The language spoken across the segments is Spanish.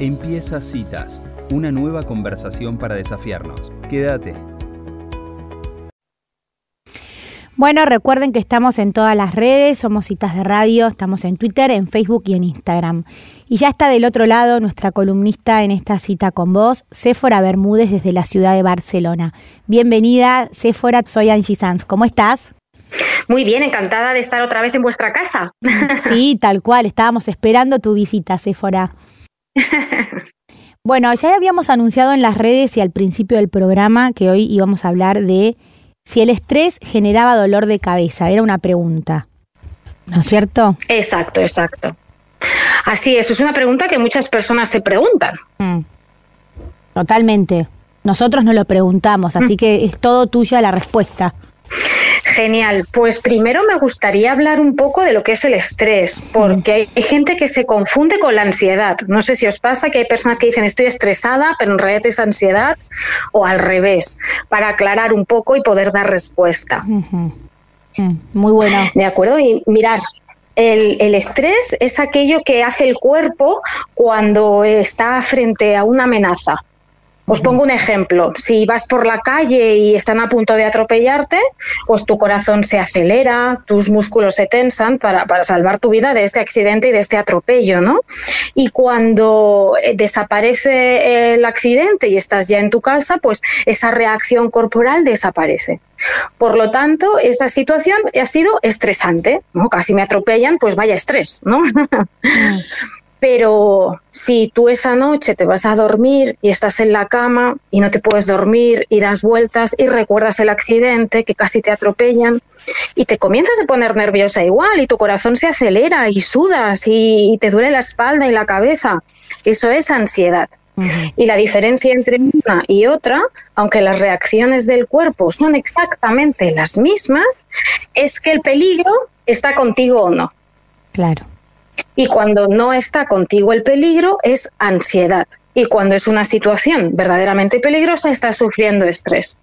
Empieza Citas, una nueva conversación para desafiarnos. Quédate. Bueno, recuerden que estamos en todas las redes, somos Citas de Radio, estamos en Twitter, en Facebook y en Instagram. Y ya está del otro lado nuestra columnista en esta cita con vos, Céfora Bermúdez desde la ciudad de Barcelona. Bienvenida, Céfora, soy Angie Sanz. ¿Cómo estás? Muy bien, encantada de estar otra vez en vuestra casa. Sí, tal cual, estábamos esperando tu visita, Céfora. Bueno, ya habíamos anunciado en las redes y al principio del programa que hoy íbamos a hablar de si el estrés generaba dolor de cabeza. Era una pregunta. ¿No es cierto? Exacto, exacto. Así es, es una pregunta que muchas personas se preguntan. Mm. Totalmente. Nosotros nos lo preguntamos, así que es todo tuya la respuesta. Genial. Pues primero me gustaría hablar un poco de lo que es el estrés, porque hay gente que se confunde con la ansiedad. No sé si os pasa que hay personas que dicen estoy estresada, pero en realidad es ansiedad, o al revés, para aclarar un poco y poder dar respuesta. Mm, muy bueno. De acuerdo, y mirar. El, el estrés es aquello que hace el cuerpo cuando está frente a una amenaza. Os pongo un ejemplo. Si vas por la calle y están a punto de atropellarte, pues tu corazón se acelera, tus músculos se tensan para, salvar tu vida de este accidente y de este atropello, ¿no? Y cuando eh, desaparece el accidente y estás ya en tu casa, pues esa reacción corporal desaparece. Por lo tanto, esa situación ha sido estresante. Casi me atropellan, pues vaya estrés, ¿no? Pero si tú esa noche te vas a dormir y estás en la cama y no te puedes dormir y das vueltas y recuerdas el accidente que casi te atropellan y te comienzas a poner nerviosa igual y tu corazón se acelera y sudas y, te duele la espalda y la cabeza, eso es ansiedad. Y la diferencia entre una y otra, aunque las reacciones del cuerpo son exactamente las mismas, es que el peligro está contigo o no. Claro. Y cuando no está contigo el peligro es ansiedad. Y cuando es una situación verdaderamente peligrosa, estás sufriendo estrés.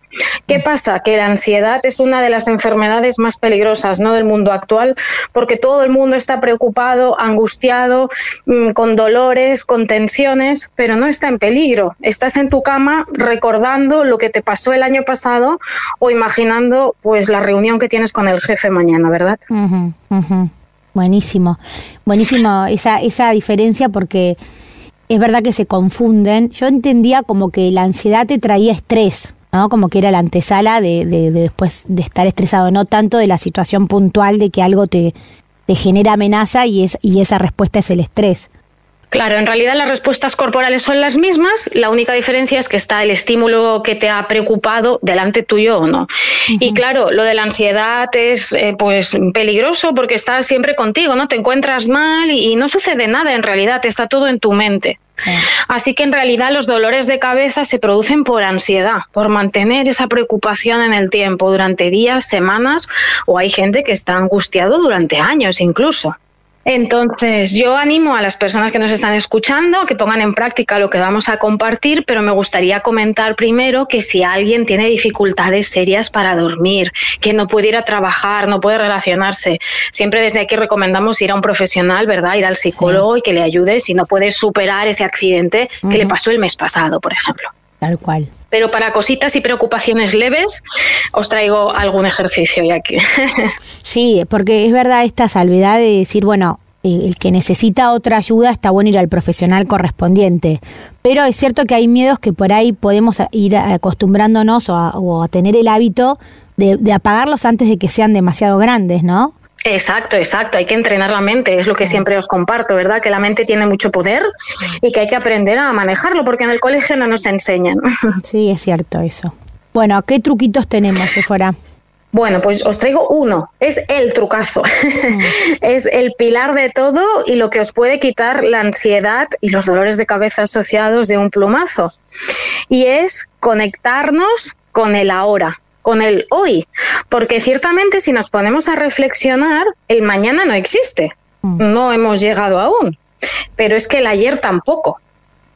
¿Qué pasa? Que la ansiedad es una de las enfermedades más peligrosas ¿no? del mundo actual, porque todo el mundo está preocupado, angustiado, mm, con dolores, con tensiones, pero no está en peligro. Estás en tu cama recordando lo que te pasó el año pasado o imaginando pues la reunión que tienes con el jefe mañana, ¿verdad? Buenísimo, buenísimo esa, esa diferencia porque es verdad que se confunden. Yo entendía como que la ansiedad te traía estrés, ¿no? Como que era la antesala de, de, después de estar estresado, no tanto de la situación puntual de que algo te, te genera amenaza y, es, y esa respuesta es el estrés. Claro, en realidad las respuestas corporales son las mismas, la única diferencia es que está el estímulo que te ha preocupado delante tuyo o no. Y claro, lo de la ansiedad es eh, pues peligroso porque está siempre contigo, ¿no? Te encuentras mal y, no sucede nada en realidad, está todo en tu mente. Así que en realidad los dolores de cabeza se producen por ansiedad, por mantener esa preocupación en el tiempo durante días, semanas o hay gente que está angustiado durante años incluso. Entonces, yo animo a las personas que nos están escuchando a que pongan en práctica lo que vamos a compartir, pero me gustaría comentar primero que si alguien tiene dificultades serias para dormir, que no puede ir a trabajar, no puede relacionarse, siempre desde aquí recomendamos ir a un profesional, ¿verdad? Ir al psicólogo y que le ayude si no puede superar ese accidente que le pasó el mes pasado, por ejemplo. Tal cual. Pero para cositas y preocupaciones leves, os traigo algún ejercicio ya que. sí, porque es verdad esta salvedad de decir, bueno, el que necesita otra ayuda está bueno ir al profesional correspondiente. Pero es cierto que hay miedos que por ahí podemos ir acostumbrándonos o a, tener el hábito de, de apagarlos antes de que sean demasiado grandes, ¿no? Exacto, exacto. Hay que entrenar la mente, es lo que siempre os comparto, ¿verdad? Que la mente tiene mucho poder y que hay que aprender a manejarlo porque en el colegio no nos enseñan. Sí, es cierto eso. Bueno, ¿qué truquitos tenemos, fuera? Bueno, pues os traigo uno. Es el trucazo. es el pilar de todo y lo que os puede quitar la ansiedad y los dolores de cabeza asociados de un plumazo. Y es conectarnos con el ahora con el hoy, porque ciertamente si nos ponemos a reflexionar, el mañana no existe, mm. no hemos llegado aún, pero es que el ayer tampoco.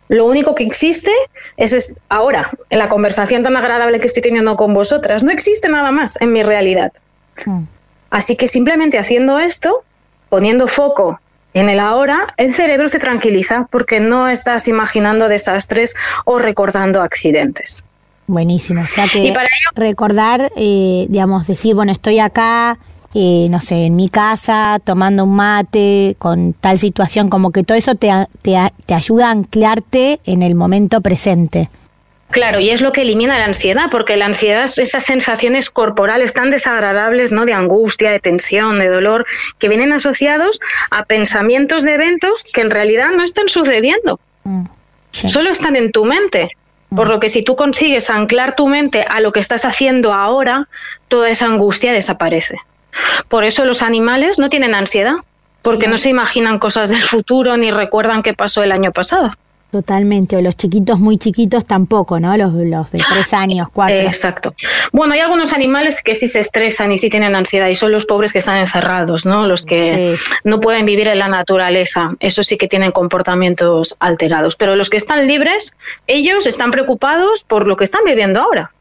Lo único que existe es, ahora, en la conversación tan agradable que estoy teniendo con vosotras. No existe nada más en mi realidad. Mm. Así que simplemente haciendo esto, poniendo foco en el ahora, el cerebro se tranquiliza porque no estás imaginando desastres o recordando accidentes. Buenísimo. O sea que recordar, eh, digamos, decir, bueno, estoy acá, eh, no sé, en mi casa, tomando un mate, con tal situación, como que todo eso te, te, te ayuda a anclarte en el momento presente. Claro, y es lo que elimina la ansiedad, porque la ansiedad es esas sensaciones corporales tan desagradables, ¿no? De angustia, de tensión, de dolor, que vienen asociados a pensamientos de eventos que en realidad no están sucediendo. Mm, Solo están en tu mente. Por lo que si tú consigues anclar tu mente a lo que estás haciendo ahora, toda esa angustia desaparece. Por eso los animales no tienen ansiedad, porque no se imaginan cosas del futuro ni recuerdan qué pasó el año pasado. Totalmente, o los chiquitos muy chiquitos tampoco, ¿no? Los, los de tres años, cuatro. Exacto. Bueno, hay algunos animales que sí se estresan y sí tienen ansiedad y son los pobres que están encerrados, ¿no? Los que no pueden vivir en la naturaleza. Eso sí que tienen comportamientos alterados. Pero los que están libres, ellos están preocupados por lo que están viviendo ahora.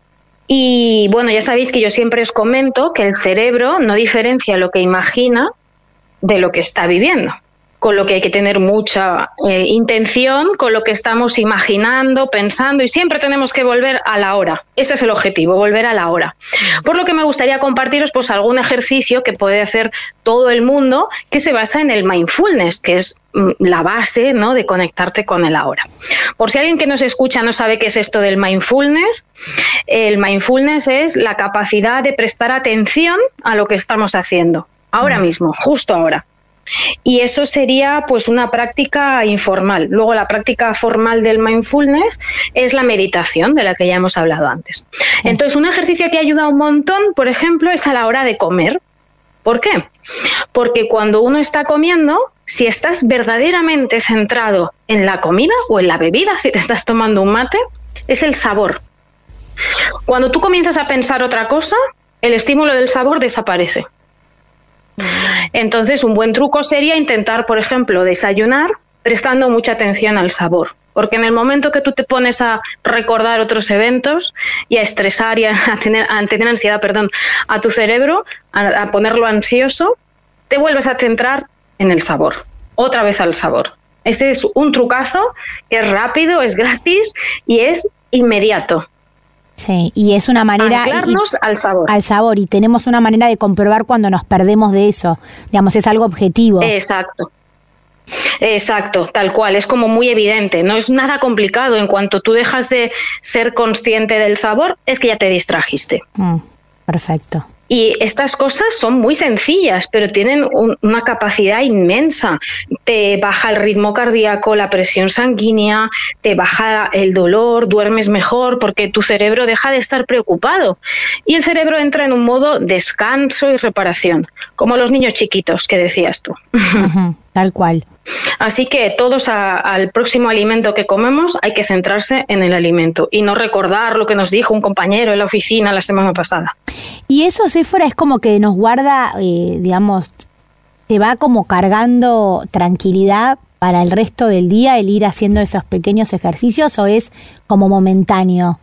Y bueno, ya sabéis que yo siempre os comento que el cerebro no diferencia lo que imagina de lo que está viviendo con lo que hay que tener mucha eh, intención, con lo que estamos imaginando, pensando y siempre tenemos que volver a la hora. Ese es el objetivo, volver a la hora. Por lo que me gustaría compartiros pues algún ejercicio que puede hacer todo el mundo que se basa en el mindfulness, que es mm, la base ¿no? de conectarte con el ahora. Por si alguien que nos escucha no sabe qué es esto del mindfulness, el mindfulness es la capacidad de prestar atención a lo que estamos haciendo, ahora mismo, justo ahora. Y eso sería pues una práctica informal. Luego la práctica formal del mindfulness es la meditación de la que ya hemos hablado antes. Entonces, un ejercicio que ayuda un montón, por ejemplo, es a la hora de comer. ¿Por qué? Porque cuando uno está comiendo, si estás verdaderamente centrado en la comida o en la bebida, si te estás tomando un mate, es el sabor. Cuando tú comienzas a pensar otra cosa, el estímulo del sabor desaparece. Entonces, un buen truco sería intentar, por ejemplo, desayunar prestando mucha atención al sabor. Porque en el momento que tú te pones a recordar otros eventos y a estresar y a tener, ansiedad perdón, a tu cerebro, a, ponerlo ansioso, te vuelves a centrar en el sabor, otra vez al sabor. Ese es un trucazo que es rápido, es gratis y es inmediato. Sí, y es una manera... Anclarnos al sabor. Al sabor, y tenemos una manera de comprobar cuando nos perdemos de eso. Digamos, es algo objetivo. Exacto. Exacto, tal cual, es como muy evidente, no es nada complicado, en cuanto tú dejas de ser consciente del sabor, es que ya te distrajiste. Mm, perfecto. Y estas cosas son muy sencillas, pero tienen una capacidad inmensa. Te baja el ritmo cardíaco, la presión sanguínea, te baja el dolor, duermes mejor porque tu cerebro deja de estar preocupado. Y el cerebro entra en un modo descanso y reparación, como los niños chiquitos que decías tú. tal cual. Así que todos al próximo alimento que comemos hay que centrarse en el alimento y no recordar lo que nos dijo un compañero en la oficina la semana pasada. Y eso, fuera es como que nos guarda, eh, digamos, te va como cargando tranquilidad para el resto del día el ir haciendo esos pequeños ejercicios o es como momentáneo?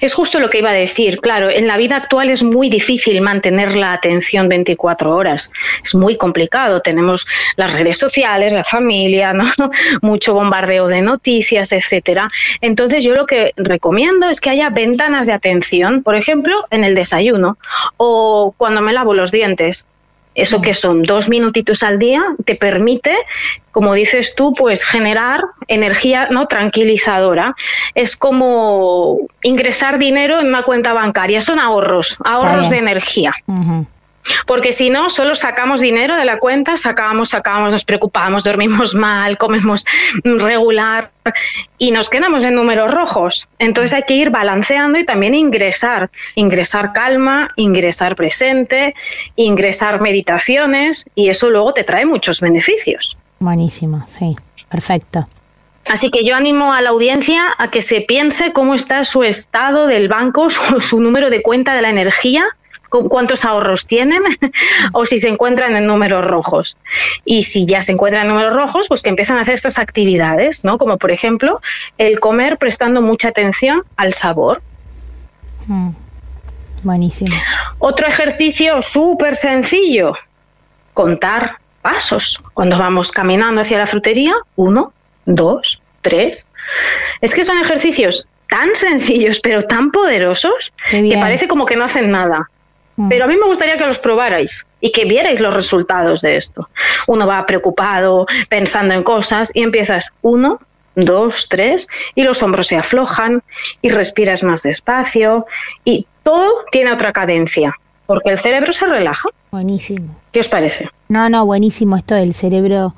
Es justo lo que iba a decir. Claro, en la vida actual es muy difícil mantener la atención 24 horas. Es muy complicado. Tenemos las redes sociales, la familia, ¿no? mucho bombardeo de noticias, etcétera. Entonces, yo lo que recomiendo es que haya ventanas de atención, por ejemplo, en el desayuno o cuando me lavo los dientes eso que son dos minutitos al día te permite, como dices tú, pues generar energía no tranquilizadora. Es como ingresar dinero en una cuenta bancaria, son ahorros, ahorros de energía. Porque si no, solo sacamos dinero de la cuenta, sacamos, sacamos, nos preocupamos, dormimos mal, comemos regular y nos quedamos en números rojos. Entonces hay que ir balanceando y también ingresar, ingresar calma, ingresar presente, ingresar meditaciones y eso luego te trae muchos beneficios. Buenísimo, sí, perfecto. Así que yo animo a la audiencia a que se piense cómo está su estado del banco, su número de cuenta de la energía cuántos ahorros tienen o si se encuentran en números rojos. Y si ya se encuentran en números rojos, pues que empiezan a hacer estas actividades, ¿no? Como por ejemplo el comer prestando mucha atención al sabor. Mm, buenísimo. Otro ejercicio súper sencillo, contar pasos. Cuando vamos caminando hacia la frutería, uno, dos, tres. Es que son ejercicios tan sencillos, pero tan poderosos, que parece como que no hacen nada. Mm. Pero a mí me gustaría que los probarais y que vierais los resultados de esto. Uno va preocupado, pensando en cosas y empiezas uno, dos, tres, y los hombros se aflojan y respiras más despacio y todo tiene otra cadencia, porque el cerebro se relaja. Buenísimo. ¿Qué os parece? No, no, buenísimo esto del cerebro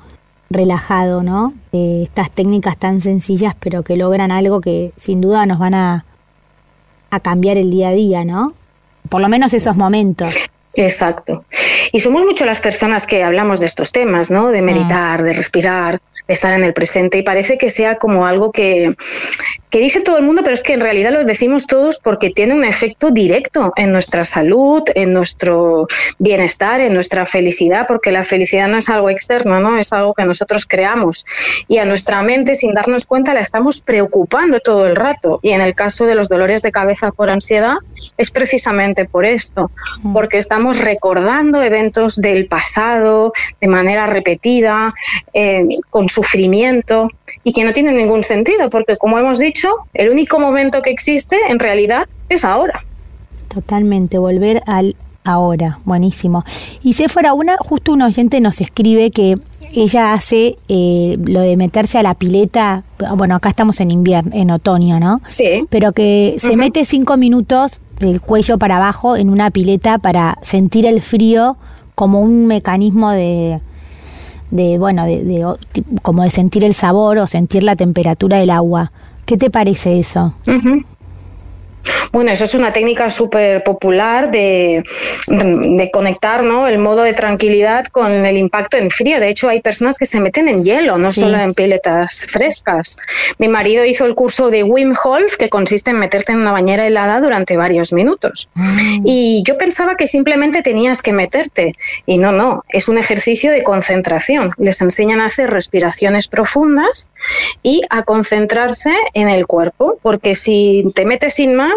relajado, ¿no? Eh, estas técnicas tan sencillas, pero que logran algo que sin duda nos van a, a cambiar el día a día, ¿no? Por lo menos esos momentos. Exacto. Y somos mucho las personas que hablamos de estos temas, ¿no? De meditar, de respirar, estar en el presente y parece que sea como algo que, que dice todo el mundo, pero es que en realidad lo decimos todos porque tiene un efecto directo en nuestra salud, en nuestro bienestar, en nuestra felicidad, porque la felicidad no es algo externo, ¿no? Es algo que nosotros creamos y a nuestra mente sin darnos cuenta la estamos preocupando todo el rato y en el caso de los dolores de cabeza por ansiedad es precisamente por esto, mm. porque estamos recordando eventos del pasado de manera repetida, eh, con sufrimiento y que no tiene ningún sentido, porque como hemos dicho, el único momento que existe en realidad es ahora. Totalmente, volver al ahora, buenísimo. Y si fuera una, justo un oyente nos escribe que ella hace eh, lo de meterse a la pileta, bueno, acá estamos en invierno, en otoño, ¿no? Sí. Pero que se mete cinco minutos del cuello para abajo en una pileta para sentir el frío como un mecanismo de, de bueno, de, como de sentir el sabor o sentir la temperatura del agua. ¿Qué te parece eso? Bueno, eso es una técnica súper popular de, conectar ¿no? el modo de tranquilidad con el impacto en frío. De hecho, hay personas que se meten en hielo, no solo en piletas frescas. Mi marido hizo el curso de Wim Hof, que consiste en meterte en una bañera helada durante varios minutos. Mm. Y yo pensaba que simplemente tenías que meterte. Y no, no, es un ejercicio de concentración. Les enseñan a hacer respiraciones profundas y a concentrarse en el cuerpo, porque si te metes sin más,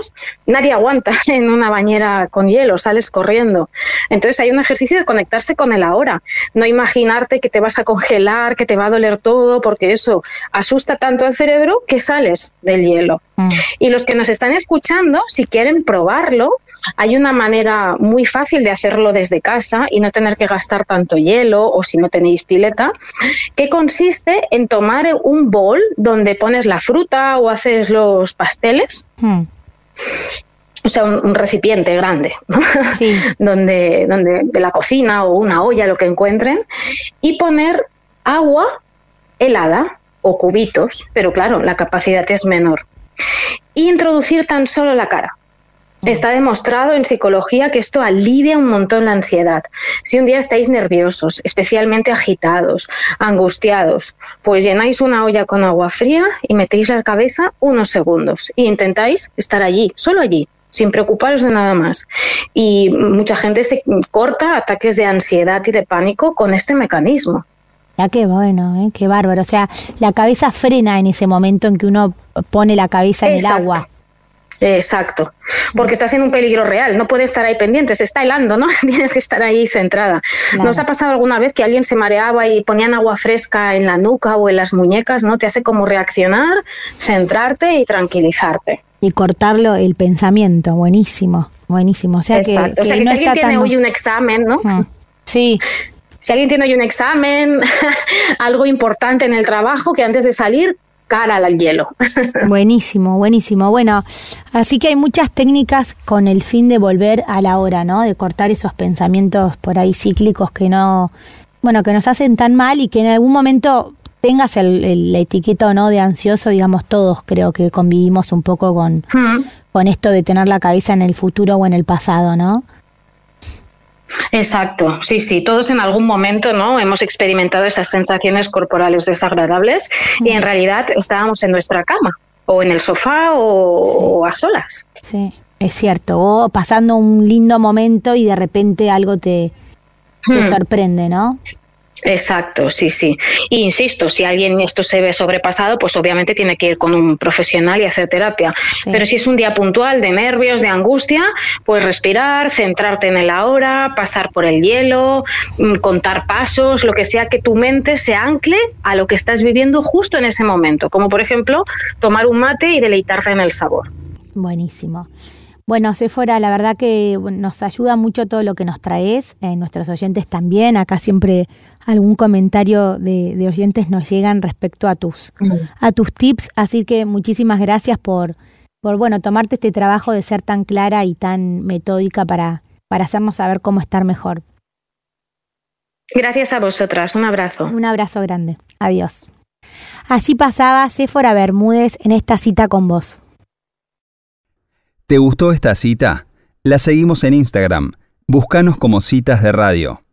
nadie aguanta en una bañera con hielo, sales corriendo. Entonces hay un ejercicio de conectarse con el ahora, no imaginarte que te vas a congelar, que te va a doler todo, porque eso asusta tanto al cerebro que sales del hielo. Mm. Y los que nos están escuchando, si quieren probarlo, hay una manera muy fácil de hacerlo desde casa y no tener que gastar tanto hielo o si no tenéis pileta, que consiste en tomar un bol donde pones la fruta o haces los pasteles. Mm o sea, un, recipiente grande, donde, donde de la cocina o una olla, lo que encuentren, y poner agua helada o cubitos, pero claro, la capacidad es menor. Y introducir tan solo la cara. Está demostrado en psicología que esto alivia un montón la ansiedad. Si un día estáis nerviosos, especialmente agitados, angustiados, pues llenáis una olla con agua fría y metéis la cabeza unos segundos e intentáis estar allí, solo allí, sin preocuparos de nada más. Y mucha gente se corta ataques de ansiedad y de pánico con este mecanismo. Ya qué bueno, ¿eh? qué bárbaro. O sea, la cabeza frena en ese momento en que uno pone la cabeza en el agua. Exacto, porque estás en un peligro real, no puedes estar ahí pendiente, se está helando, ¿no? Tienes que estar ahí centrada. ¿Nos ha pasado alguna vez que alguien se mareaba y ponían agua fresca en la nuca o en las muñecas, ¿no? Te hace como reaccionar, centrarte y tranquilizarte. Y cortarlo el pensamiento, buenísimo, buenísimo. O sea que, o sea que si alguien tiene hoy un examen, ¿no? Sí. Si alguien tiene hoy un examen, algo importante en el trabajo, que antes de salir cara al hielo. buenísimo, buenísimo. Bueno, así que hay muchas técnicas con el fin de volver a la hora, ¿no? De cortar esos pensamientos por ahí cíclicos que no, bueno, que nos hacen tan mal y que en algún momento tengas el, la etiqueta no de ansioso, digamos, todos creo que convivimos un poco con, con esto de tener la cabeza en el futuro o en el pasado, ¿no? Exacto, sí, sí, todos en algún momento no hemos experimentado esas sensaciones corporales desagradables y en realidad estábamos en nuestra cama o en el sofá o, a solas. Sí, es cierto, o pasando un lindo momento y de repente algo te, te hmm. sorprende, ¿no? Exacto, sí, sí. Y insisto, si alguien esto se ve sobrepasado, pues obviamente tiene que ir con un profesional y hacer terapia. Pero si es un día puntual de nervios, de angustia, pues respirar, centrarte en el ahora, pasar por el hielo, mm, contar pasos, lo que sea que tu mente se ancle a lo que estás viviendo justo en ese momento. Como por ejemplo, tomar un mate y deleitarte en el sabor. Buenísimo. Bueno, Sephora, la verdad que nos ayuda mucho todo lo que nos traes, eh, nuestros oyentes también, acá siempre algún comentario de, oyentes nos llegan respecto a tus, a tus tips, así que muchísimas gracias por, por bueno, tomarte este trabajo de ser tan clara y tan metódica para, para hacernos saber cómo estar mejor. Gracias a vosotras, un abrazo. Un abrazo grande, adiós. Así pasaba Sephora Bermúdez en esta cita con vos. ¿Te gustó esta cita? La seguimos en Instagram. Búscanos como citas de radio.